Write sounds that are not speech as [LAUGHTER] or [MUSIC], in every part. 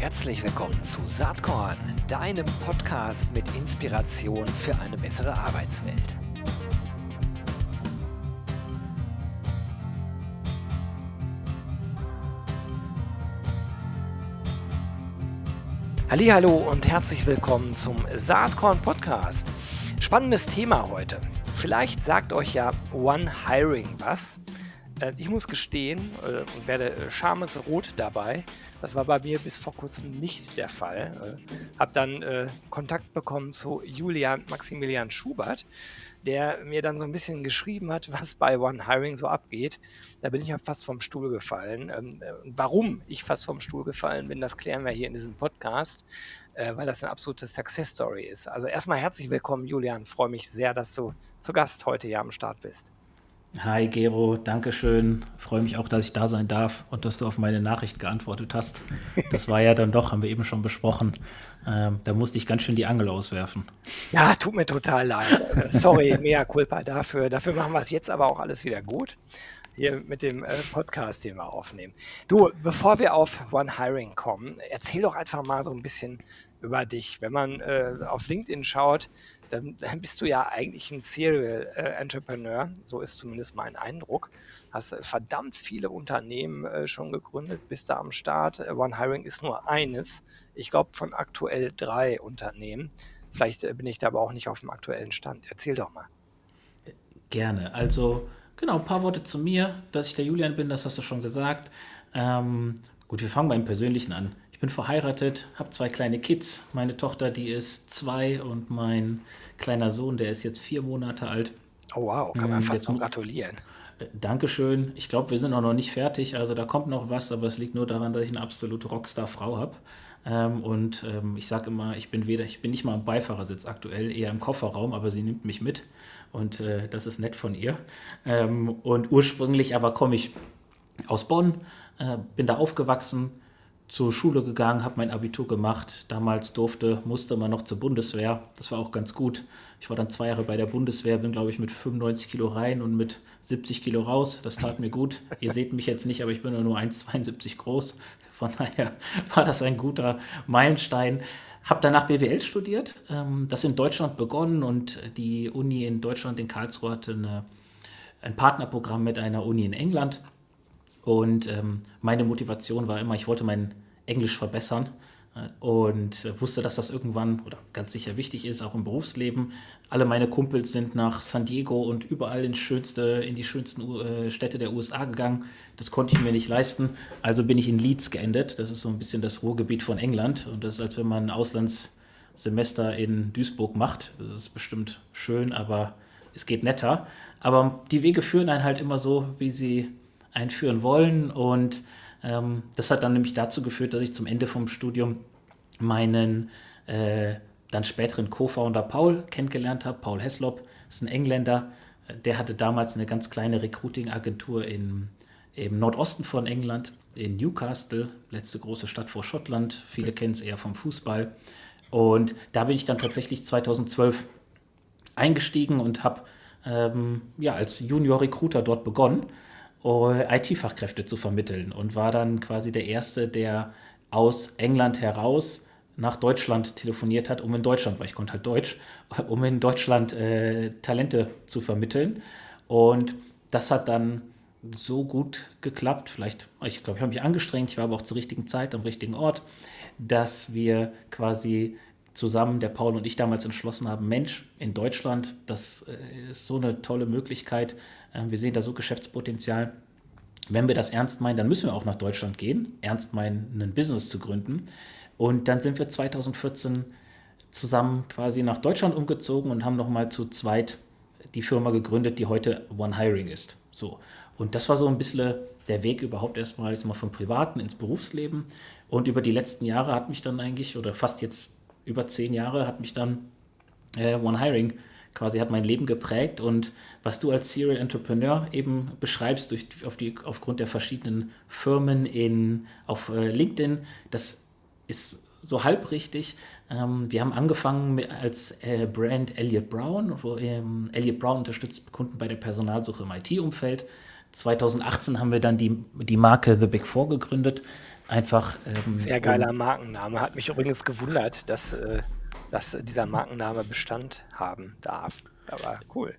Herzlich willkommen zu Saatkorn, deinem Podcast mit Inspiration für eine bessere Arbeitswelt. Hallo und herzlich willkommen zum Saatkorn Podcast. Spannendes Thema heute. Vielleicht sagt euch ja One Hiring was. Äh, ich muss gestehen äh, und werde äh, schamesrot dabei. Das war bei mir bis vor kurzem nicht der Fall. Habe dann Kontakt bekommen zu Julian Maximilian Schubert, der mir dann so ein bisschen geschrieben hat, was bei One Hiring so abgeht. Da bin ich ja fast vom Stuhl gefallen. Ähm, warum ich fast vom Stuhl gefallen bin, das klären wir hier in diesem Podcast, weil das eine absolute Success Story ist. Also erstmal herzlich willkommen, Julian. Freue mich sehr, dass du zu Gast heute hier am Start bist. Hi Gero, danke schön. Freue mich auch, dass ich da sein darf und dass du auf meine Nachricht geantwortet hast. Das war ja dann doch, haben wir eben schon besprochen. Ähm, da musste ich ganz schön die Angel auswerfen. Ja, tut mir total leid. Sorry, [LAUGHS] mea culpa dafür. Dafür machen wir es jetzt aber auch alles wieder gut. Hier mit dem äh, Podcast, den wir aufnehmen. Du, bevor wir auf One Hiring kommen, erzähl doch einfach mal so ein bisschen über dich. Wenn man äh, auf LinkedIn schaut, dann, dann, bist du ja eigentlich ein Serial äh, Entrepreneur. So ist zumindest mein Eindruck. Hast äh, verdammt viele Unternehmen äh, schon gegründet, bist da am Start. Äh, One Hiring ist nur eines. Ich glaube von aktuell drei Unternehmen. Vielleicht äh, bin ich da aber auch nicht auf dem aktuellen Stand. Erzähl doch mal. Gerne. Also genau, ein paar Worte zu mir, dass ich der Julian bin, das hast du schon gesagt. Ähm, gut, wir fangen beim Persönlichen an. Ich bin verheiratet, habe zwei kleine Kids. Meine Tochter, die ist zwei und mein kleiner Sohn, der ist jetzt vier Monate alt. Oh wow, kann man ähm, fast noch gratulieren. Äh, Dankeschön. Ich glaube, wir sind auch noch nicht fertig. Also da kommt noch was, aber es liegt nur daran, dass ich eine absolute Rockstar-Frau habe. Ähm, und ähm, ich sage immer, ich bin weder, ich bin nicht mal im Beifahrersitz aktuell, eher im Kofferraum, aber sie nimmt mich mit. Und äh, das ist nett von ihr. Ähm, und ursprünglich aber komme ich aus Bonn, äh, bin da aufgewachsen zur Schule gegangen, habe mein Abitur gemacht. Damals durfte, musste man noch zur Bundeswehr. Das war auch ganz gut. Ich war dann zwei Jahre bei der Bundeswehr, bin, glaube ich, mit 95 Kilo rein und mit 70 Kilo raus. Das tat mir gut. Ihr seht mich jetzt nicht, aber ich bin nur 1,72 groß. Von daher [LAUGHS] war das ein guter Meilenstein. Habe danach BWL studiert, ähm, das in Deutschland begonnen und die Uni in Deutschland, in Karlsruhe, hatte eine, ein Partnerprogramm mit einer Uni in England. Und ähm, meine Motivation war immer, ich wollte mein Englisch verbessern äh, und äh, wusste, dass das irgendwann oder ganz sicher wichtig ist, auch im Berufsleben. Alle meine Kumpels sind nach San Diego und überall in, schönste, in die schönsten äh, Städte der USA gegangen. Das konnte ich mir nicht leisten. Also bin ich in Leeds geendet. Das ist so ein bisschen das Ruhrgebiet von England. Und das ist, als wenn man ein Auslandssemester in Duisburg macht. Das ist bestimmt schön, aber es geht netter. Aber die Wege führen einen halt immer so, wie sie einführen wollen. Und ähm, das hat dann nämlich dazu geführt, dass ich zum Ende vom Studium meinen äh, dann späteren Co-Founder Paul kennengelernt habe. Paul Heslop ist ein Engländer. Der hatte damals eine ganz kleine Recruiting-Agentur im Nordosten von England, in Newcastle, letzte große Stadt vor Schottland. Viele kennen es eher vom Fußball. Und da bin ich dann tatsächlich 2012 eingestiegen und habe ähm, ja, als Junior Recruiter dort begonnen IT-Fachkräfte zu vermitteln und war dann quasi der Erste, der aus England heraus nach Deutschland telefoniert hat, um in Deutschland, weil ich konnte halt Deutsch, [LAUGHS] um in Deutschland äh, Talente zu vermitteln. Und das hat dann so gut geklappt, vielleicht, ich glaube, ich habe mich angestrengt, ich war aber auch zur richtigen Zeit am richtigen Ort, dass wir quasi zusammen, der Paul und ich damals entschlossen haben, Mensch, in Deutschland, das äh, ist so eine tolle Möglichkeit, ähm, wir sehen da so Geschäftspotenzial. Wenn wir das ernst meinen, dann müssen wir auch nach Deutschland gehen, ernst meinen, ein Business zu gründen. Und dann sind wir 2014 zusammen quasi nach Deutschland umgezogen und haben nochmal zu zweit die Firma gegründet, die heute One Hiring ist. So. Und das war so ein bisschen der Weg überhaupt erstmal jetzt mal vom Privaten ins Berufsleben. Und über die letzten Jahre hat mich dann eigentlich, oder fast jetzt über zehn Jahre hat mich dann äh, One Hiring quasi hat mein Leben geprägt und was du als Serial Entrepreneur eben beschreibst durch, auf die, aufgrund der verschiedenen Firmen in, auf äh, LinkedIn, das ist so halb richtig. Ähm, wir haben angefangen mit, als äh, Brand Elliot Brown, wo ähm, Elliot Brown unterstützt Kunden bei der Personalsuche im IT-Umfeld. 2018 haben wir dann die, die Marke The Big Four gegründet. Einfach. Ähm, Sehr geiler Markenname. Hat mich übrigens gewundert, dass, äh, dass dieser Markenname Bestand haben darf. Aber cool.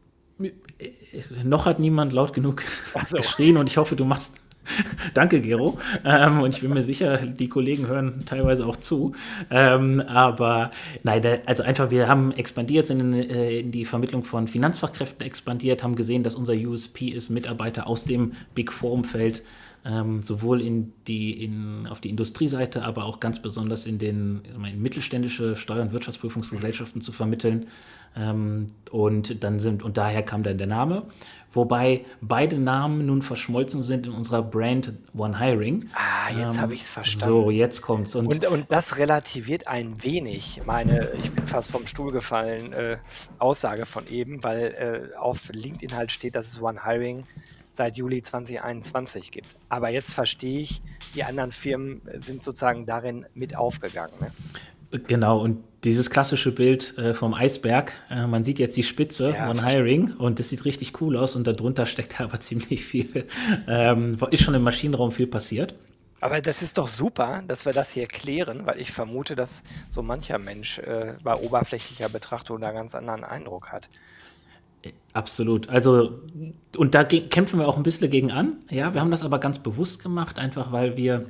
Noch hat niemand laut genug so. geschrien und ich hoffe, du machst [LAUGHS] Danke, Gero. Ähm, und ich bin mir sicher, die Kollegen hören teilweise auch zu. Ähm, aber nein, also einfach, wir haben expandiert, sind in, äh, in, die Vermittlung von Finanzfachkräften expandiert, haben gesehen, dass unser USP ist, Mitarbeiter aus dem Big Four-Umfeld ähm, sowohl in die, in, auf die Industrieseite, aber auch ganz besonders in den in mittelständische Steuer- und Wirtschaftsprüfungsgesellschaften zu vermitteln. Ähm, und dann sind, und daher kam dann der Name. Wobei beide Namen nun verschmolzen sind in unserer Brand One Hiring. Ah, jetzt ähm, habe ich es verstanden. So, jetzt kommt's. Und, und, und, das relativiert ein wenig meine, ich bin fast vom Stuhl gefallen, äh, Aussage von eben, weil äh, auf LinkedIn halt steht, dass es One Hiring seit Juli 2021 gibt. Aber jetzt verstehe ich, die anderen Firmen sind sozusagen darin mit aufgegangen. Ne? Genau, und dieses klassische Bild äh, vom Eisberg, äh, man sieht jetzt die Spitze ja, von Hiring und das sieht richtig cool aus und darunter steckt [LAUGHS] aber ziemlich viel, ähm, ist schon im Maschinenraum viel passiert. Aber das ist doch super, dass wir das hier klären, weil ich vermute, dass so mancher Mensch äh, bei oberflächlicher Betrachtung da einen ganz anderen Eindruck hat. Absolut. Also, und da kämpfen wir auch ein bisschen gegen an. Ja, wir haben das aber ganz bewusst gemacht, einfach weil wir,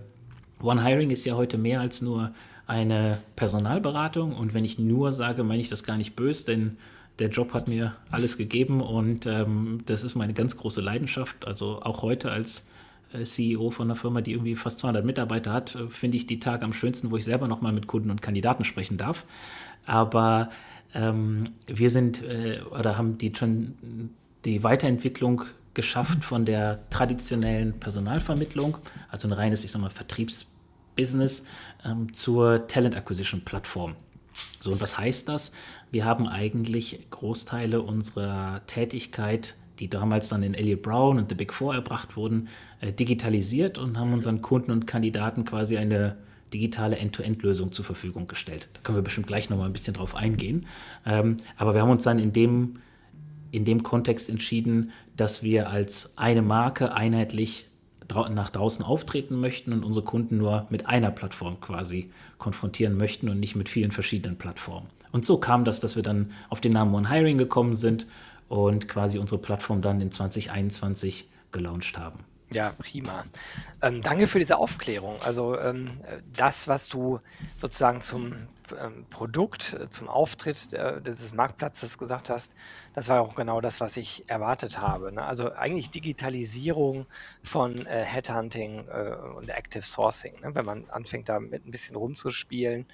One Hiring ist ja heute mehr als nur eine Personalberatung. Und wenn ich nur sage, meine ich das gar nicht böse, denn der Job hat mir alles gegeben und ähm, das ist meine ganz große Leidenschaft. Also auch heute als CEO von einer Firma, die irgendwie fast 200 Mitarbeiter hat, äh, finde ich die Tage am schönsten, wo ich selber nochmal mit Kunden und Kandidaten sprechen darf. Aber ähm, wir sind äh, oder haben die, die Weiterentwicklung geschafft von der traditionellen Personalvermittlung, also ein reines, ich sag mal, Vertriebsbusiness, ähm, zur Talent Acquisition Plattform. So, und was heißt das? Wir haben eigentlich Großteile unserer Tätigkeit, die damals dann in Elliott Brown und The Big Four erbracht wurden, äh, digitalisiert und haben unseren Kunden und Kandidaten quasi eine digitale End-to-End-Lösung zur Verfügung gestellt. Da können wir bestimmt gleich nochmal ein bisschen drauf eingehen. Ähm, aber wir haben uns dann in dem, in dem Kontext entschieden, dass wir als eine Marke einheitlich nach draußen auftreten möchten und unsere Kunden nur mit einer Plattform quasi konfrontieren möchten und nicht mit vielen verschiedenen Plattformen. Und so kam das, dass wir dann auf den Namen One Hiring gekommen sind und quasi unsere Plattform dann in 2021 gelauncht haben. Ja, prima. Ähm, danke für diese Aufklärung. Also ähm, das, was du sozusagen zum ähm, Produkt, äh, zum Auftritt äh, dieses Marktplatzes gesagt hast, das war auch genau das, was ich erwartet habe. Ne? Also eigentlich Digitalisierung von äh, Headhunting äh, und Active Sourcing. Ne? Wenn man anfängt, damit ein bisschen rumzuspielen,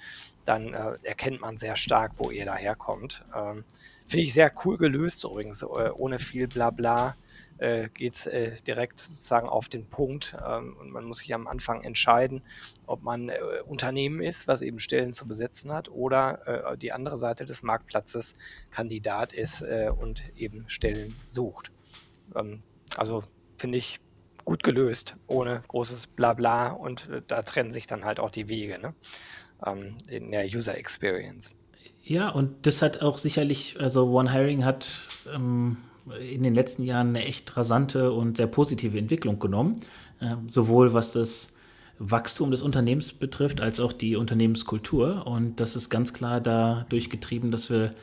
dann äh, erkennt man sehr stark, wo ihr daherkommt. Ähm, Finde ich sehr cool gelöst übrigens, äh, ohne viel Blabla äh, geht es äh, direkt sozusagen auf den Punkt ähm, und man muss sich am Anfang entscheiden, ob man äh, Unternehmen ist, was eben Stellen zu besetzen hat oder äh, die andere Seite des Marktplatzes Kandidat ist äh, und eben Stellen sucht. Ähm, also finde ich gut gelöst, ohne großes Blabla und äh, da trennen sich dann halt auch die Wege ne? ähm, in der User Experience. Ja, und das hat auch sicherlich, also One Hiring hat ähm, in den letzten Jahren eine echt rasante und sehr positive Entwicklung genommen, äh, sowohl was das Wachstum des Unternehmens betrifft, als auch die Unternehmenskultur. Und das ist ganz klar dadurch getrieben, dass wir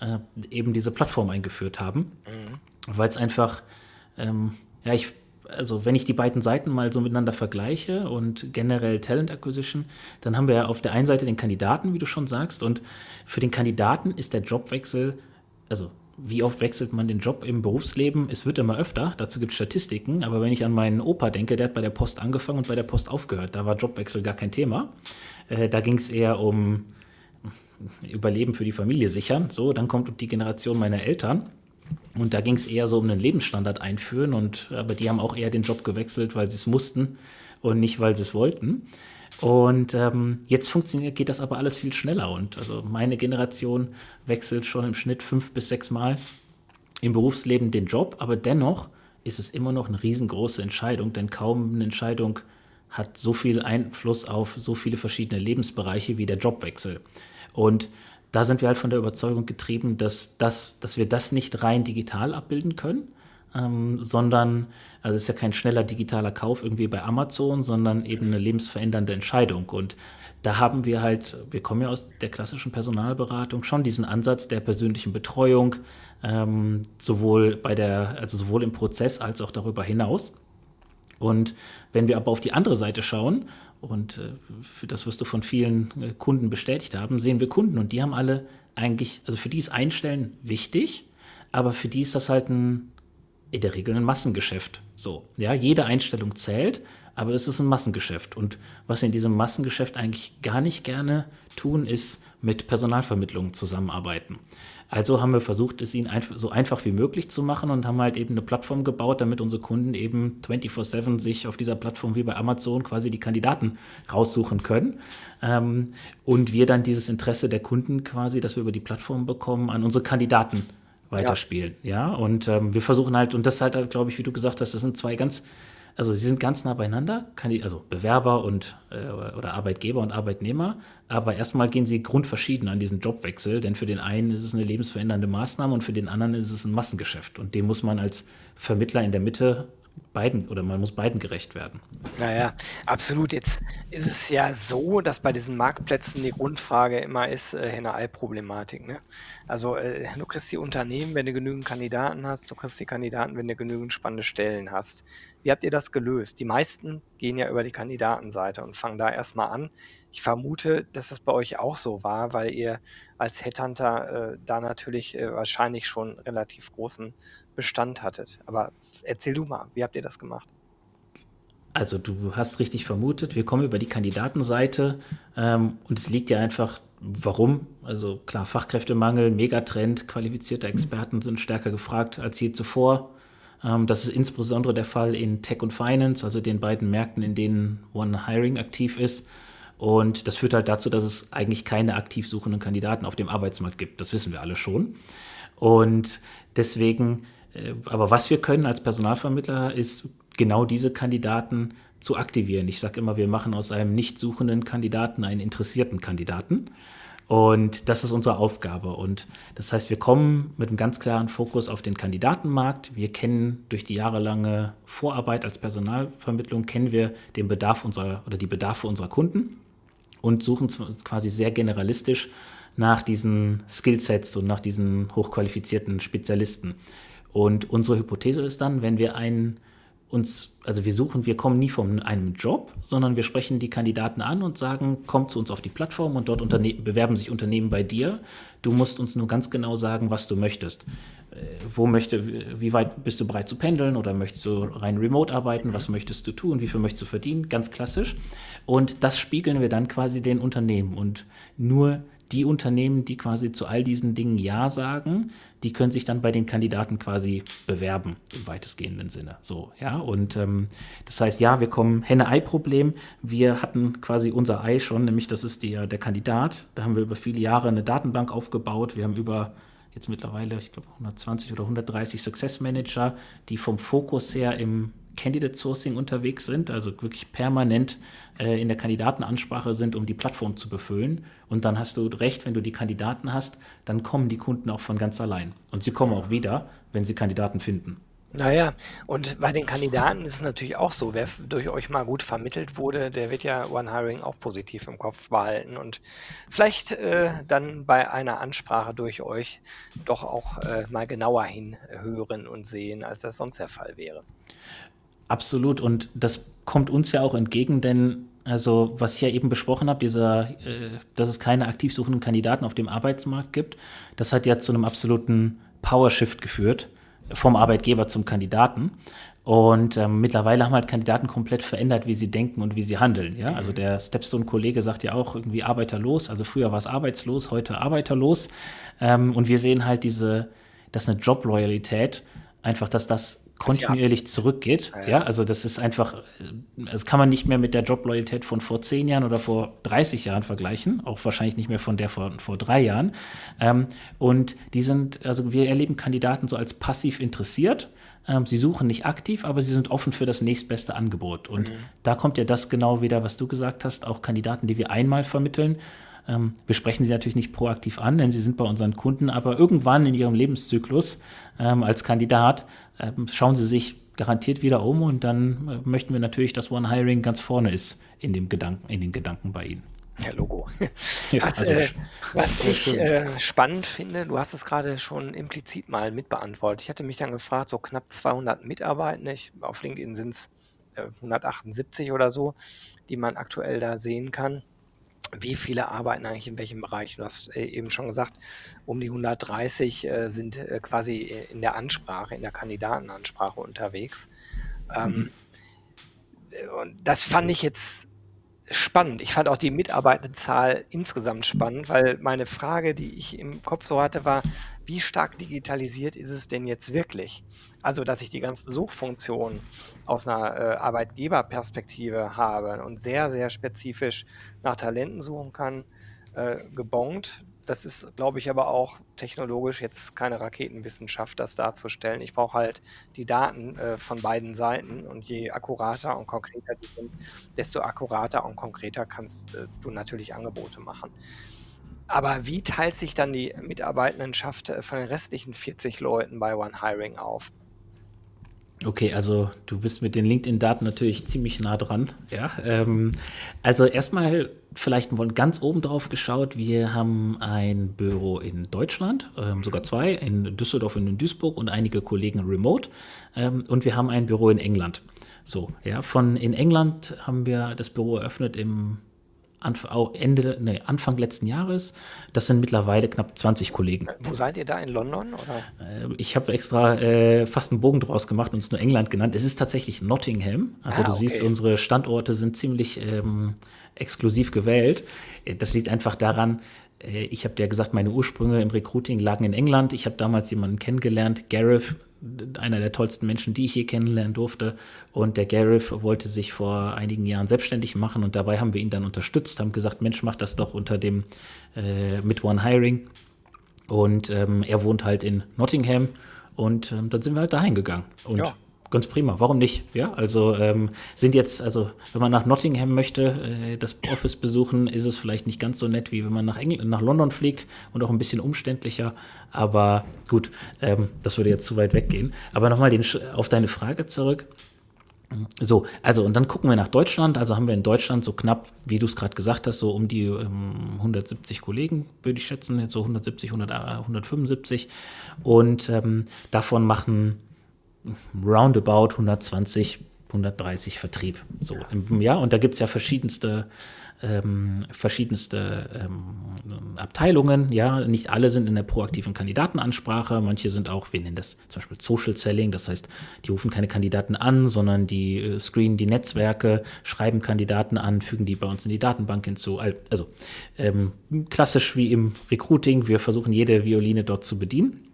äh, eben diese Plattform eingeführt haben, mhm. weil es einfach, ähm, ja, ich, also wenn ich die beiden Seiten mal so miteinander vergleiche und generell Talent Acquisition, dann haben wir ja auf der einen Seite den Kandidaten, wie du schon sagst, und für den Kandidaten ist der Jobwechsel, also wie oft wechselt man den Job im Berufsleben? Es wird immer öfter, dazu gibt es Statistiken, aber wenn ich an meinen Opa denke, der hat bei der Post angefangen und bei der Post aufgehört, da war Jobwechsel gar kein Thema. Äh, da ging es eher um Überleben für die Familie sichern. So, dann kommt die Generation meiner Eltern. Und da ging es eher so um einen Lebensstandard einführen. Und aber die haben auch eher den Job gewechselt, weil sie es mussten und nicht, weil sie es wollten. Und ähm, jetzt funktioniert, geht das aber alles viel schneller. Und also meine Generation wechselt schon im Schnitt fünf bis sechs Mal im Berufsleben den Job, aber dennoch ist es immer noch eine riesengroße Entscheidung, denn kaum eine Entscheidung hat so viel Einfluss auf so viele verschiedene Lebensbereiche wie der Jobwechsel. Und da sind wir halt von der Überzeugung getrieben, dass, das, dass wir das nicht rein digital abbilden können, ähm, sondern, also es ist ja kein schneller digitaler Kauf irgendwie bei Amazon, sondern eben eine lebensverändernde Entscheidung. Und da haben wir halt, wir kommen ja aus der klassischen Personalberatung, schon diesen Ansatz der persönlichen Betreuung, ähm, sowohl bei der, also sowohl im Prozess als auch darüber hinaus. Und wenn wir aber auf die andere Seite schauen, und äh, das wirst du von vielen äh, Kunden bestätigt haben, sehen wir Kunden und die haben alle eigentlich, also für die ist Einstellen wichtig, aber für die ist das halt ein, in der Regel ein Massengeschäft. So, ja, jede Einstellung zählt, aber es ist ein Massengeschäft. Und was wir in diesem Massengeschäft eigentlich gar nicht gerne tun, ist mit Personalvermittlungen zusammenarbeiten. Also haben wir versucht, es ihnen so einfach wie möglich zu machen und haben halt eben eine Plattform gebaut, damit unsere Kunden eben 24-7 sich auf dieser Plattform wie bei Amazon quasi die Kandidaten raussuchen können. Ähm, und wir dann dieses Interesse der Kunden quasi, das wir über die Plattform bekommen, an unsere Kandidaten weiterspielen. Ja, ja? und ähm, wir versuchen halt, und das halt, glaube ich, wie du gesagt hast, das sind zwei ganz also sie sind ganz nah beieinander, also Bewerber und äh, oder Arbeitgeber und Arbeitnehmer, aber erstmal gehen sie grundverschieden an diesen Jobwechsel, denn für den einen ist es eine lebensverändernde Maßnahme und für den anderen ist es ein Massengeschäft. Und dem muss man als Vermittler in der Mitte beiden oder man muss beiden gerecht werden. Naja, absolut. Jetzt ist es ja so, dass bei diesen Marktplätzen die Grundfrage immer ist, äh, Henne-Ei-Problematik. Ne? Also äh, du kriegst die Unternehmen, wenn du genügend Kandidaten hast, du kriegst die Kandidaten, wenn du genügend spannende Stellen hast. Wie habt ihr das gelöst? Die meisten gehen ja über die Kandidatenseite und fangen da erstmal an. Ich vermute, dass das bei euch auch so war, weil ihr als Headhunter äh, da natürlich äh, wahrscheinlich schon relativ großen Bestand hattet. Aber erzähl du mal, wie habt ihr das gemacht? Also du hast richtig vermutet, wir kommen über die Kandidatenseite ähm, und es liegt ja einfach, warum? Also klar, Fachkräftemangel, Megatrend, qualifizierte Experten sind stärker gefragt als je zuvor. Ähm, das ist insbesondere der Fall in Tech und Finance, also den beiden Märkten, in denen One Hiring aktiv ist. Und das führt halt dazu, dass es eigentlich keine aktiv suchenden Kandidaten auf dem Arbeitsmarkt gibt. Das wissen wir alle schon. Und deswegen, äh, aber was wir können als Personalvermittler, ist genau diese Kandidaten zu aktivieren. Ich sage immer, wir machen aus einem nicht suchenden Kandidaten einen interessierten Kandidaten. Und das ist unsere Aufgabe. Und das heißt, wir kommen mit einem ganz klaren Fokus auf den Kandidatenmarkt. Wir kennen durch die jahrelange Vorarbeit als Personalvermittlung, kennen wir den Bedarf unserer oder die Bedarfe unserer Kunden und suchen quasi sehr generalistisch nach diesen Skillsets und nach diesen hochqualifizierten Spezialisten. Und unsere Hypothese ist dann, wenn wir einen uns, also wir suchen, wir kommen nie von einem Job, sondern wir sprechen die Kandidaten an und sagen, komm zu uns auf die Plattform und dort bewerben sich Unternehmen bei dir. Du musst uns nur ganz genau sagen, was du möchtest. Äh, wo möchte, wie weit bist du bereit zu pendeln oder möchtest du rein remote arbeiten? Was möchtest du tun? Wie viel möchtest du verdienen? Ganz klassisch. Und das spiegeln wir dann quasi den Unternehmen. Und nur die Unternehmen, die quasi zu all diesen Dingen Ja sagen, die können sich dann bei den Kandidaten quasi bewerben, im weitestgehenden Sinne. So, ja. Und ähm, das heißt, ja, wir kommen Henne-Ei-Problem. Wir hatten quasi unser Ei schon, nämlich das ist der, der Kandidat. Da haben wir über viele Jahre eine Datenbank aufgebaut. Wir haben über jetzt mittlerweile, ich glaube, 120 oder 130 Success Manager, die vom Fokus her im Candidate Sourcing unterwegs sind, also wirklich permanent äh, in der Kandidatenansprache sind, um die Plattform zu befüllen. Und dann hast du recht, wenn du die Kandidaten hast, dann kommen die Kunden auch von ganz allein. Und sie kommen auch wieder, wenn sie Kandidaten finden. Naja, und bei den Kandidaten ist es natürlich auch so, wer durch euch mal gut vermittelt wurde, der wird ja One Hiring auch positiv im Kopf behalten und vielleicht äh, dann bei einer Ansprache durch euch doch auch äh, mal genauer hinhören und sehen, als das sonst der Fall wäre. Absolut. Und das kommt uns ja auch entgegen, denn also was ich ja eben besprochen habe, dieser, äh, dass es keine aktiv suchenden Kandidaten auf dem Arbeitsmarkt gibt, das hat ja zu einem absoluten Power-Shift geführt vom Arbeitgeber zum Kandidaten. Und ähm, mittlerweile haben halt Kandidaten komplett verändert, wie sie denken und wie sie handeln. Ja? Also der Stepstone-Kollege sagt ja auch irgendwie arbeiterlos. Also früher war es arbeitslos, heute arbeiterlos. Ähm, und wir sehen halt diese, dass eine Jobloyalität einfach, dass das kontinuierlich zurückgeht. Ja, ja. also das ist einfach, das kann man nicht mehr mit der Jobloyalität von vor zehn Jahren oder vor 30 Jahren vergleichen, auch wahrscheinlich nicht mehr von der von vor drei Jahren. Ähm, und die sind, also wir erleben Kandidaten so als passiv interessiert. Ähm, sie suchen nicht aktiv, aber sie sind offen für das nächstbeste Angebot. Und mhm. da kommt ja das genau wieder, was du gesagt hast, auch Kandidaten, die wir einmal vermitteln, Ähm, wir sprechen sie natürlich nicht proaktiv an, denn sie sind bei unseren Kunden, aber irgendwann in ihrem Lebenszyklus ähm, als Kandidat ähm, schauen sie sich garantiert wieder um und dann äh, möchten wir natürlich, dass One Hiring ganz vorne ist in dem Gedanken, in den Gedanken bei Ihnen. Ja, Logo. [LAUGHS] was, also, äh, was ich äh, spannend finde, du hast es gerade schon implizit mal mitbeantwortet. Ich hatte mich dann gefragt, so knapp 200 Mitarbeitende, ich, auf LinkedIn sind es äh, 178 oder so, die man aktuell da sehen kann. Wie viele arbeiten eigentlich in welchem Bereich? Du hast äh, eben schon gesagt, um die 130 äh, sind äh, quasi in der Ansprache, in der Kandidatenansprache unterwegs. Ähm, mhm. und das fand ich jetzt spannend. Ich fand auch die Mitarbeitendenzahl insgesamt spannend, weil meine Frage, die ich im Kopf so hatte, war, wie stark digitalisiert ist es denn jetzt wirklich? Also, dass ich die ganzen Suchfunktionen aus einer äh, Arbeitgeberperspektive habe und sehr, sehr spezifisch nach Talenten suchen kann, äh, gebongt. Das ist, glaube ich, aber auch technologisch jetzt keine Raketenwissenschaft, das darzustellen. Ich brauche halt die Daten äh, von beiden Seiten und je akkurater und konkreter die sind, desto akkurater und konkreter kannst äh, du natürlich Angebote machen. Aber wie teilt sich dann die Mitarbeitendenschaft äh, von den restlichen 40 Leuten bei One Hiring auf? Okay, also du bist mit den LinkedIn-Daten natürlich ziemlich nah dran. Ja, ähm, also erstmal vielleicht mal ganz oben drauf geschaut. Wir haben ein Büro in Deutschland, ähm, sogar zwei, in Düsseldorf und in Duisburg und einige Kollegen remote. Ähm, und wir haben ein Büro in England. So, ja, von in England haben wir das Büro eröffnet im Ende, nee, Anfang letzten Jahres. Das sind mittlerweile knapp 20 Kollegen. Wo seid ihr da? In London? Oder? Äh, ich habe extra äh, fast einen Bogen draus gemacht und es nur England genannt. Es ist tatsächlich Nottingham. Also ah, du okay. siehst, unsere Standorte sind ziemlich ähm, exklusiv gewählt. Äh, das liegt einfach daran, äh, ich habe dir gesagt, meine Ursprünge im Recruiting lagen in England. Ich habe damals jemanden kennengelernt, Gareth, einer der tollsten Menschen, die ich je kennenlernen durfte. Und der Gareth wollte sich vor einigen Jahren selbstständig machen und dabei haben wir ihn dann unterstützt, haben gesagt, Mensch, mach das doch unter dem äh, mit One Hiring. Und ähm, er wohnt halt in Nottingham und ähm, dann sind wir halt dahin gegangen. Und ja ganz prima. Warum nicht? Ja, also ähm, sind jetzt, also wenn man nach Nottingham möchte, äh, das Office besuchen, ist es vielleicht nicht ganz so nett, wie wenn man nach, Engl nach London fliegt und auch ein bisschen umständlicher. Aber gut, ähm, das würde jetzt zu weit weggehen. Aber nochmal auf deine Frage zurück. So, also und dann gucken wir nach Deutschland. Also haben wir in Deutschland so knapp, wie du es gerade gesagt hast, so um die ähm, 170 Kollegen, würde ich schätzen, jetzt so 170, 100, 175. Und ähm, davon machen roundabout 120, 130 Vertrieb. So im Jahr. Und da gibt es ja verschiedenste, ähm, verschiedenste ähm, Abteilungen. Ja, nicht alle sind in der proaktiven Kandidatenansprache. Manche sind auch, wir nennen das zum Beispiel Social Selling. Das heißt, die rufen keine Kandidaten an, sondern die äh, screenen die Netzwerke, schreiben Kandidaten an, fügen die bei uns in die Datenbank hinzu. Also ähm, klassisch wie im Recruiting. Wir versuchen jede Violine dort zu bedienen.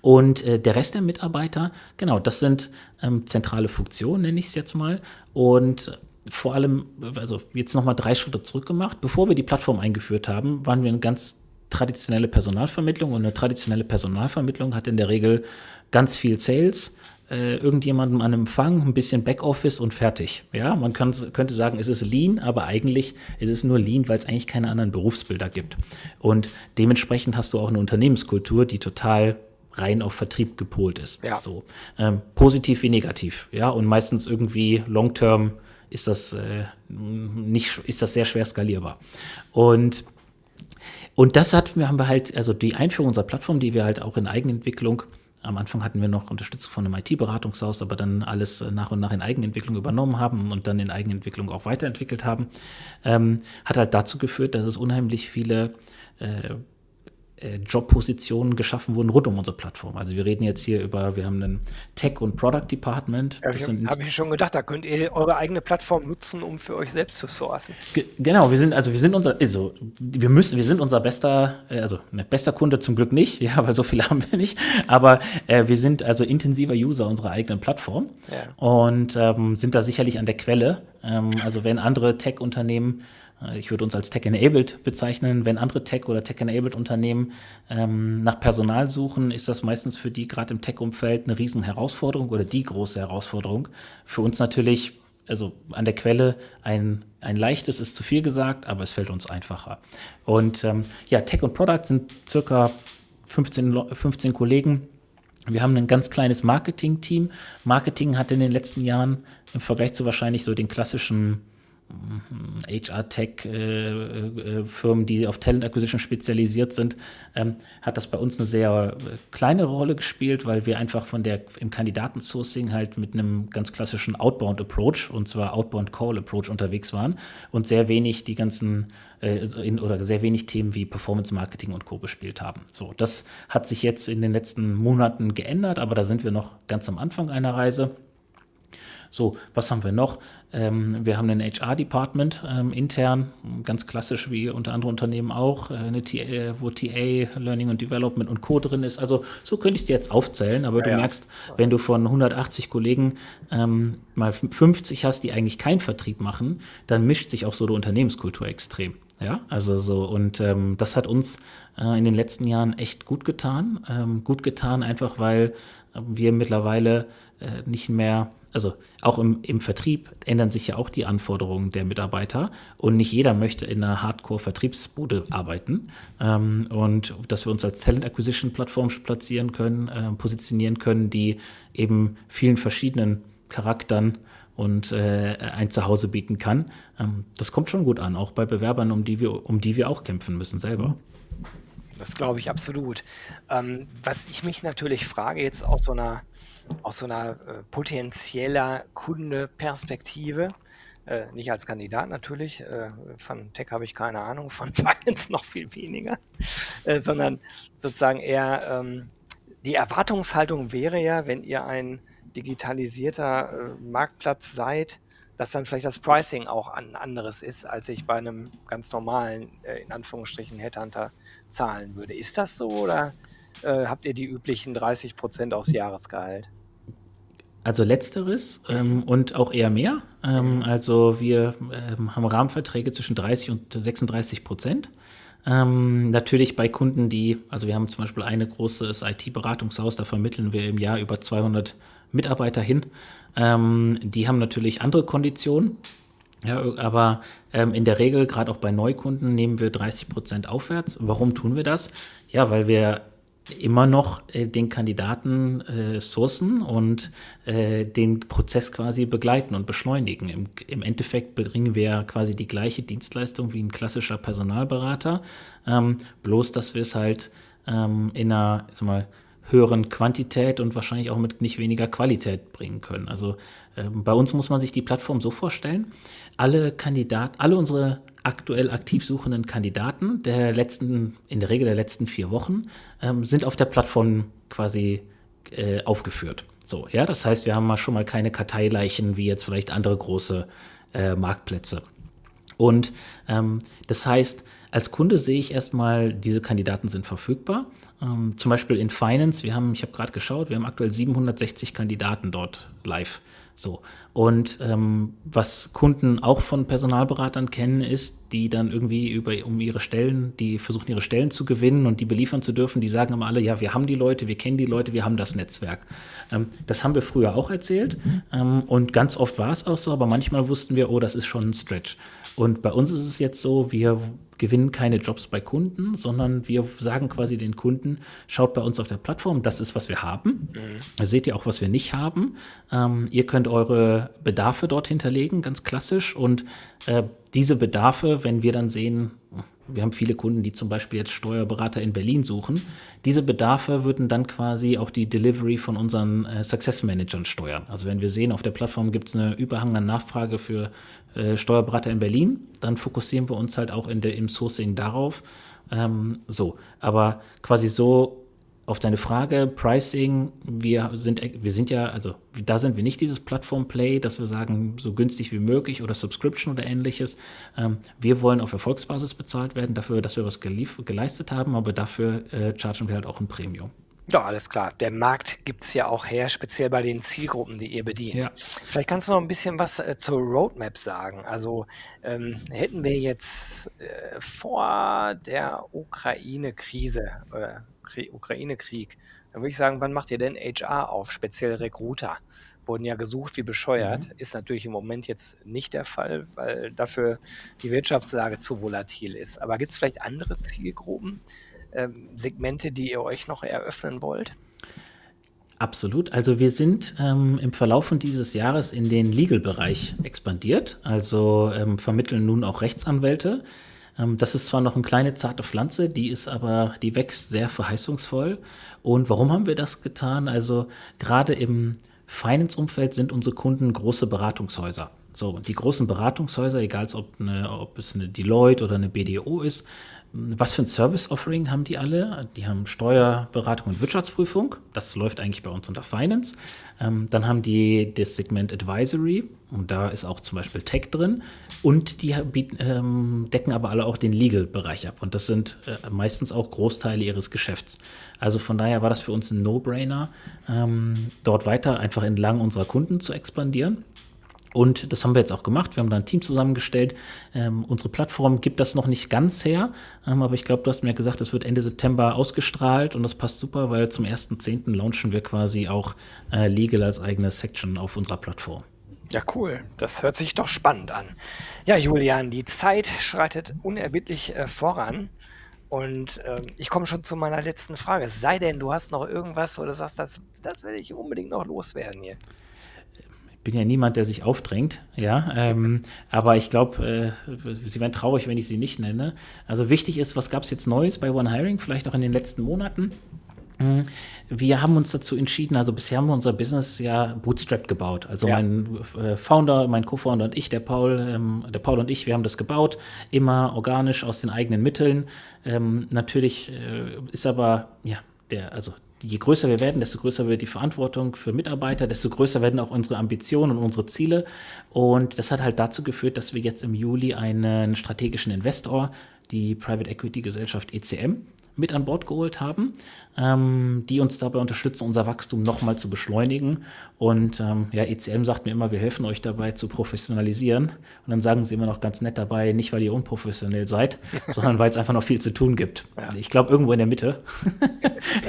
Und äh, der Rest der Mitarbeiter, genau, das sind ähm, zentrale Funktionen, nenne ich es jetzt mal. Und vor allem, also jetzt nochmal drei Schritte zurück gemacht. Bevor wir die Plattform eingeführt haben, waren wir eine ganz traditionelle Personalvermittlung und eine traditionelle Personalvermittlung hat in der Regel ganz viel Sales, äh, irgendjemandem an Empfang, ein bisschen Backoffice und fertig. Ja, man kann, könnte sagen, es ist Lean, aber eigentlich ist es nur Lean, weil es eigentlich keine anderen Berufsbilder gibt. Und dementsprechend hast du auch eine Unternehmenskultur, die total rein auf Vertrieb gepolt ist. Ja. So ähm, positiv wie negativ, ja und meistens irgendwie long term ist das äh, nicht ist das sehr schwer skalierbar und und das hat, wir haben wir halt, also die Einführung unserer Plattform, die wir halt auch in Eigenentwicklung am Anfang hatten wir noch Unterstützung von einem IT-Beratungshaus, aber dann alles äh, nach und nach in Eigenentwicklung übernommen haben und dann in Eigenentwicklung auch weiterentwickelt haben, ähm, hat halt dazu geführt, dass es unheimlich viele äh, äh, Jobpositionen geschaffen wurden rund um unsere Plattform. Also wir reden jetzt hier über, wir haben ein Tech- und Product Department. Ja, habe ich schon gedacht, da könnt ihr eure eigene Plattform nutzen, um für euch selbst zu sourcen. Ge genau, wir sind, also wir sind unser, also wir müssen, wir sind unser bester, äh, also ne, bester Kunde zum Glück nicht, [LAUGHS] ja, weil so viele haben wir nicht, aber äh, wir sind also intensiver User unserer eigenen Plattform ja. und ähm, sind da sicherlich an der Quelle. Ähm, also wenn andere Tech-Unternehmen äh, ich würde uns als Tech-Enabled bezeichnen. Wenn andere Tech- oder Tech-Enabled Unternehmen ähm, nach Personal suchen, ist das meistens für die gerade im Tech-Umfeld eine riesen Herausforderung oder die große Herausforderung. Für uns natürlich also an der Quelle ein, ein leichtes ist zu viel gesagt, aber es fällt uns einfacher. Und ähm, ja, Tech und Product sind circa 15, 15 Kollegen. Wir haben ein ganz kleines Marketing-Team. Marketing hat in den letzten Jahren im Vergleich zu wahrscheinlich so den klassischen HR-Tech-Firmen, die auf Talent Acquisition spezialisiert sind, ähm, hat das bei uns eine sehr äh, kleine Rolle gespielt, weil wir einfach von der im Kandidatensourcing halt mit einem ganz klassischen Outbound-Approach und zwar Outbound-Call-Approach unterwegs waren und sehr wenig die ganzen äh, in, oder sehr wenig Themen wie Performance-Marketing und Co. bespielt haben. So, das hat sich jetzt in den letzten Monaten geändert, aber da sind wir noch ganz am Anfang einer Reise. So, was haben wir noch? Ähm, wir haben ein HR-Department ähm, intern, ganz klassisch wie unter anderen Unternehmen auch, äh, TA, wo TA, Learning and Development und Co. drin ist. Also so könnte ich es dir jetzt aufzählen, aber ja, du ja. merkst, wenn du von 180 Kollegen ähm, mal 50 hast, die eigentlich keinen Vertrieb machen, dann mischt sich auch so die Unternehmenskultur extrem. Ja, also so, und ähm, das hat uns äh, in den letzten Jahren echt gut getan. Ähm, gut getan, einfach weil wir mittlerweile äh, nicht mehr also auch im, im Vertrieb ändern sich ja auch die Anforderungen der Mitarbeiter und nicht jeder möchte in einer Hardcore-Vertriebsbude arbeiten. Ähm, und dass wir uns als Talent Acquisition-Plattform platzieren können, äh, positionieren können, die eben vielen verschiedenen Charakteren und äh, ein Zuhause bieten kann. Ähm, das kommt schon gut an, auch bei Bewerbern, um die wir, um die wir auch kämpfen müssen selber. Das glaube ich absolut. Ähm, was ich mich natürlich frage, jetzt aus so einer aus so einer äh, potenzieller Kunde-Perspektive, äh, nicht als Kandidat natürlich, äh, von Tech habe ich keine Ahnung, von [LAUGHS] Finance noch viel weniger, äh, sondern sozusagen eher ähm, die Erwartungshaltung wäre ja, wenn ihr ein digitalisierter äh, Marktplatz seid, dass dann vielleicht das Pricing auch ein anderes ist, als ich bei einem ganz normalen, äh, in Anführungsstrichen, Headhunter zahlen würde. Ist das so oder habt ihr die üblichen 30 Prozent aufs Jahresgehalt? Also letzteres ähm, und auch eher mehr. Ähm, also wir ähm, haben Rahmenverträge zwischen 30 und 36 Prozent. Ähm, natürlich bei Kunden, die, also wir haben zum Beispiel ein großes IT-Beratungshaus, da vermitteln wir im Jahr über 200 Mitarbeiter hin. Ähm, die haben natürlich andere Konditionen. Ja, aber ähm, in der Regel, gerade auch bei Neukunden, nehmen wir 30 Prozent aufwärts. Warum tun wir das? Ja, weil wir immer noch äh, den Kandidaten äh, sourcen und äh, den Prozess quasi begleiten und beschleunigen. Im, Im, Endeffekt bringen wir quasi die gleiche Dienstleistung wie ein klassischer Personalberater, ähm, bloß dass wir es halt ähm, in einer, sag mal, höheren Quantität und wahrscheinlich auch mit nicht weniger Qualität bringen können. Also äh, bei uns muss man sich die Plattform so vorstellen, alle Kandidaten, alle unsere aktuell aktiv suchenden Kandidaten der letzten, in der Regel der letzten vier Wochen, ähm, sind auf der Plattform quasi äh, aufgeführt. So, ja, das heißt, wir haben mal schon mal keine Karteileichen wie jetzt vielleicht andere große äh, Marktplätze. Und ähm, das heißt, als Kunde sehe ich erstmal, diese Kandidaten sind verfügbar. Ähm, zum Beispiel in Finance, wir haben, ich habe gerade geschaut, wir haben aktuell 760 Kandidaten dort live. So. Und ähm, was Kunden auch von Personalberatern kennen, ist, die dann irgendwie über um ihre Stellen, die versuchen ihre Stellen zu gewinnen und die beliefern zu dürfen, die sagen immer alle, ja, wir haben die Leute, wir kennen die Leute, wir haben das Netzwerk. Ähm, das haben wir früher auch erzählt ähm, und ganz oft war es auch so, aber manchmal wussten wir, oh, das ist schon ein Stretch. Und bei uns ist es jetzt so, wir gewinnen keine Jobs bei Kunden, sondern wir sagen quasi den Kunden, schaut bei uns auf der Plattform, das ist, was wir haben. Mhm. Da seht ihr auch, was wir nicht haben. Ähm, ihr könnt eure Bedarfe dort hinterlegen, ganz klassisch. Und äh, diese Bedarfe, wenn wir dann sehen, wir haben viele Kunden, die zum Beispiel jetzt Steuerberater in Berlin suchen. Diese Bedarfe würden dann quasi auch die Delivery von unseren äh, Success Managern steuern. Also wenn wir sehen, auf der Plattform gibt es eine Überhang an Nachfrage für äh, Steuerberater in Berlin, dann fokussieren wir uns halt auch in der, im Sourcing darauf. Ähm, so, aber quasi so auf deine Frage, Pricing, wir sind, wir sind ja, also da sind wir nicht dieses Plattform-Play, dass wir sagen, so günstig wie möglich oder Subscription oder ähnliches. Ähm, wir wollen auf Erfolgsbasis bezahlt werden, dafür, dass wir was geleistet haben, aber dafür äh, chargen wir halt auch ein Premium. Ja, alles klar. Der Markt gibt es ja auch her, speziell bei den Zielgruppen, die ihr bedient. Ja. Vielleicht kannst du noch ein bisschen was äh, zur Roadmap sagen. Also ähm, hätten wir jetzt äh, vor der Ukraine-Krise oder Ukraine-Krieg, dann würde ich sagen, wann macht ihr denn HR auf, speziell Recruiter? wurden ja gesucht wie bescheuert. Mhm. Ist natürlich im Moment jetzt nicht der Fall, weil dafür die Wirtschaftslage zu volatil ist. Aber gibt es vielleicht andere Zielgruppen, ähm, Segmente, die ihr euch noch eröffnen wollt? Absolut. Also wir sind ähm, im Verlauf dieses Jahres in den Legal-Bereich expandiert, also ähm, vermitteln nun auch Rechtsanwälte. Ähm, das ist zwar noch eine kleine zarte Pflanze, die ist aber, die wächst sehr verheißungsvoll. Und warum haben wir das getan? Also gerade im Finance-Umfeld sind unsere Kunden große Beratungshäuser. So, die großen Beratungshäuser, egal ob, eine, ob es eine Deloitte oder eine BDO ist, was für ein Service-Offering haben die alle? Die haben Steuerberatung und Wirtschaftsprüfung. Das läuft eigentlich bei uns unter Finance. Ähm, dann haben die das Segment Advisory. Und da ist auch zum Beispiel Tech drin. Und die ähm, decken aber alle auch den Legal-Bereich ab. Und das sind äh, meistens auch Großteile ihres Geschäfts. Also von daher war das für uns ein No-Brainer, ähm, dort weiter einfach entlang unserer Kunden zu expandieren. Und das haben wir jetzt auch gemacht. Wir haben da ein Team zusammengestellt. Ähm, unsere Plattform gibt das noch nicht ganz her, ähm, aber ich glaube, du hast mir gesagt, es wird Ende September ausgestrahlt und das passt super, weil zum 1.10. launchen wir quasi auch äh, Legal als eigene Section auf unserer Plattform. Ja, cool. Das hört sich doch spannend an. Ja, Julian, die Zeit schreitet unerbittlich äh, voran. Und ähm, ich komme schon zu meiner letzten Frage. Sei denn, du hast noch irgendwas, du sagst, das, das will ich unbedingt noch loswerden hier bin ja niemand, der sich aufdrängt, ja. Ähm, aber ich glaube, äh, sie wären traurig, wenn ich sie nicht nenne. Also wichtig ist, was gab es jetzt Neues bei One Hiring, vielleicht auch in den letzten Monaten? Hm, wir haben uns dazu entschieden, also bisher haben wir unser Business ja bootstrapped gebaut. Also ja. mein äh, Founder, mein Co-Founder und ich, der Paul, ähm, der Paul und ich, wir haben das gebaut, immer organisch aus den eigenen Mitteln. Ähm, natürlich äh, ist aber, ja, der, also je größer wir werden, desto größer wird die Verantwortung für Mitarbeiter, desto größer werden auch unsere Ambitionen und unsere Ziele. Und das hat halt dazu geführt, dass wir jetzt im Juli einen strategischen Investor, die Private Equity Gesellschaft ECM, mit an Bord geholt haben, ähm, die uns dabei unterstützen, unser Wachstum nochmal zu beschleunigen. Und ähm, ja, ECM sagt mir immer, wir helfen euch dabei zu professionalisieren. Und dann sagen sie immer noch ganz nett dabei, nicht weil ihr unprofessionell seid, [LAUGHS] sondern weil es einfach noch viel zu tun gibt. Ja. Ich glaube, irgendwo in der Mitte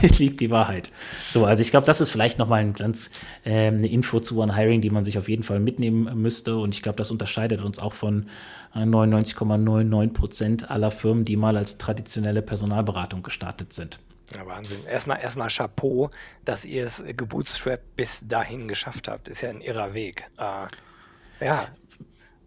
[LAUGHS] liegt die Wahrheit. So, also ich glaube, das ist vielleicht nochmal ein ganz, äh, eine Info zu One Hiring, die man sich auf jeden Fall mitnehmen müsste. Und ich glaube, das unterscheidet uns auch von 99,99 Prozent aller Firmen, die mal als traditionelle Personalberatung gestartet sind. Ja, Wahnsinn. Erstmal, erstmal Chapeau, dass ihr es gebootstrapped bis dahin geschafft habt. Ist ja ein irrer Weg. Äh, ja.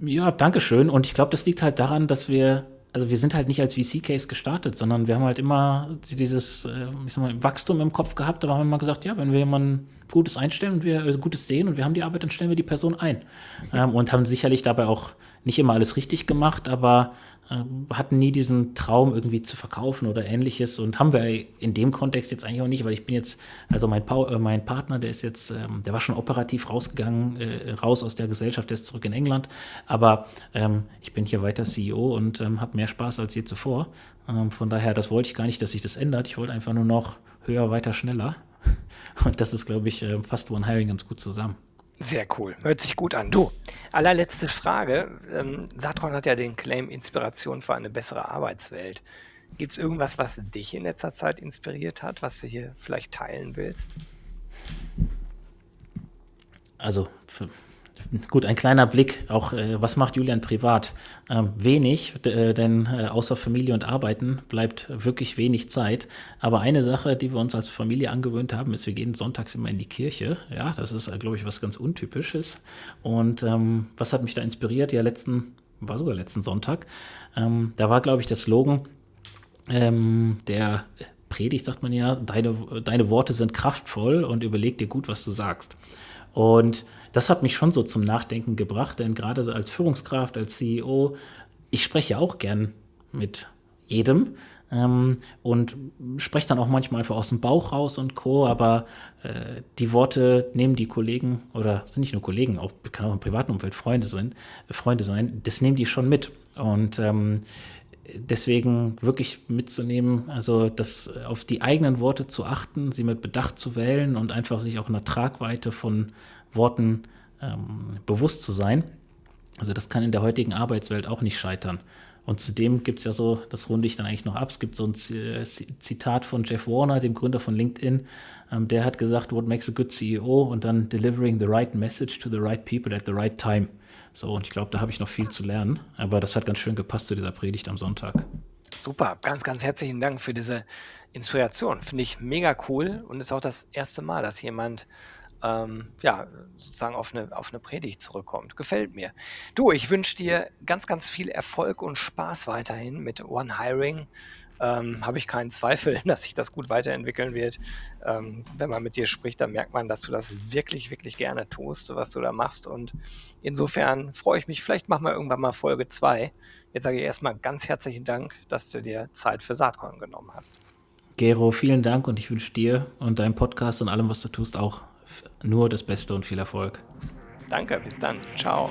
Ja, danke schön. Und ich glaube, das liegt halt daran, dass wir, also wir sind halt nicht als VC-Case gestartet, sondern wir haben halt immer dieses äh, ich sag mal, Wachstum im Kopf gehabt. Da haben wir mal gesagt, ja, wenn wir jemanden Gutes einstellen und wir also Gutes sehen und wir haben die Arbeit, dann stellen wir die Person ein. Ähm, und haben sicherlich dabei auch nicht immer alles richtig gemacht, aber äh, hatten nie diesen Traum irgendwie zu verkaufen oder ähnliches und haben wir in dem Kontext jetzt eigentlich auch nicht, weil ich bin jetzt, also mein, pa äh, mein Partner, der ist jetzt, ähm, der war schon operativ rausgegangen, äh, raus aus der Gesellschaft, der ist zurück in England, aber ähm, ich bin hier weiter CEO und ähm, habe mehr Spaß als je zuvor. Ähm, von daher, das wollte ich gar nicht, dass sich das ändert. Ich wollte einfach nur noch höher, weiter, schneller. [LAUGHS] Und das ist, glaube ich, äh, fast One Hiring ganz gut zusammen. Sehr cool. Hört sich gut an. Du, allerletzte Frage. Ähm, Satron hat ja den Claim Inspiration für eine bessere Arbeitswelt. Gibt es irgendwas, was dich in letzter Zeit inspiriert hat, was du hier vielleicht teilen willst? Also, für, Gut, ein kleiner Blick, auch äh, was macht Julian privat? Ähm, wenig, äh, denn äh, außer Familie und Arbeiten bleibt wirklich wenig Zeit. Aber eine Sache, die wir uns als Familie angewöhnt haben, ist, wir gehen sonntags immer in die Kirche. Ja, das ist, äh, glaube ich, was ganz Untypisches. Und ähm, was hat mich da inspiriert? Ja, letzten, war sogar letzten Sonntag. Ähm, da war, glaube ich, der Slogan, ähm, der Predigt, sagt man ja, deine, deine Worte sind kraftvoll und überleg dir gut, was du sagst. Und das hat mich schon so zum Nachdenken gebracht, denn gerade als Führungskraft, als CEO, ich spreche auch gern mit jedem ähm, und spreche dann auch manchmal einfach aus dem Bauch raus und Co. Aber äh, die Worte nehmen die Kollegen oder sind nicht nur Kollegen, auch kann auch im privaten Umfeld Freunde sein, Freunde sein, das nehmen die schon mit. Und ähm, deswegen wirklich mitzunehmen, also das auf die eigenen Worte zu achten, sie mit Bedacht zu wählen und einfach sich auch in der Tragweite von Worten ähm, bewusst zu sein. Also das kann in der heutigen Arbeitswelt auch nicht scheitern. Und zudem gibt es ja so, das runde ich dann eigentlich noch ab, es gibt so ein Zitat von Jeff Warner, dem Gründer von LinkedIn, ähm, der hat gesagt, what makes a good CEO und dann delivering the right message to the right people at the right time. So, und ich glaube, da habe ich noch viel zu lernen, aber das hat ganz schön gepasst zu dieser Predigt am Sonntag. Super, ganz, ganz herzlichen Dank für diese Inspiration. Finde ich mega cool und ist auch das erste Mal, dass jemand ähm, ja, sozusagen auf eine, auf eine Predigt zurückkommt. Gefällt mir. Du, ich wünsche dir ganz, ganz viel Erfolg und Spaß weiterhin mit One Hiring. Ähm, Habe ich keinen Zweifel, [LAUGHS] dass sich das gut weiterentwickeln wird. Ähm, wenn man mit dir spricht, dann merkt man, dass du das wirklich, wirklich gerne tust, was du da machst. Und insofern freue ich mich. Vielleicht machen wir irgendwann mal Folge 2. Jetzt sage ich erstmal ganz herzlichen Dank, dass du dir Zeit für Saatkorn genommen hast. Gero, vielen Dank und ich wünsche dir und deinem Podcast und allem, was du tust, auch nur das Beste und viel Erfolg. Danke, bis dann. Ciao.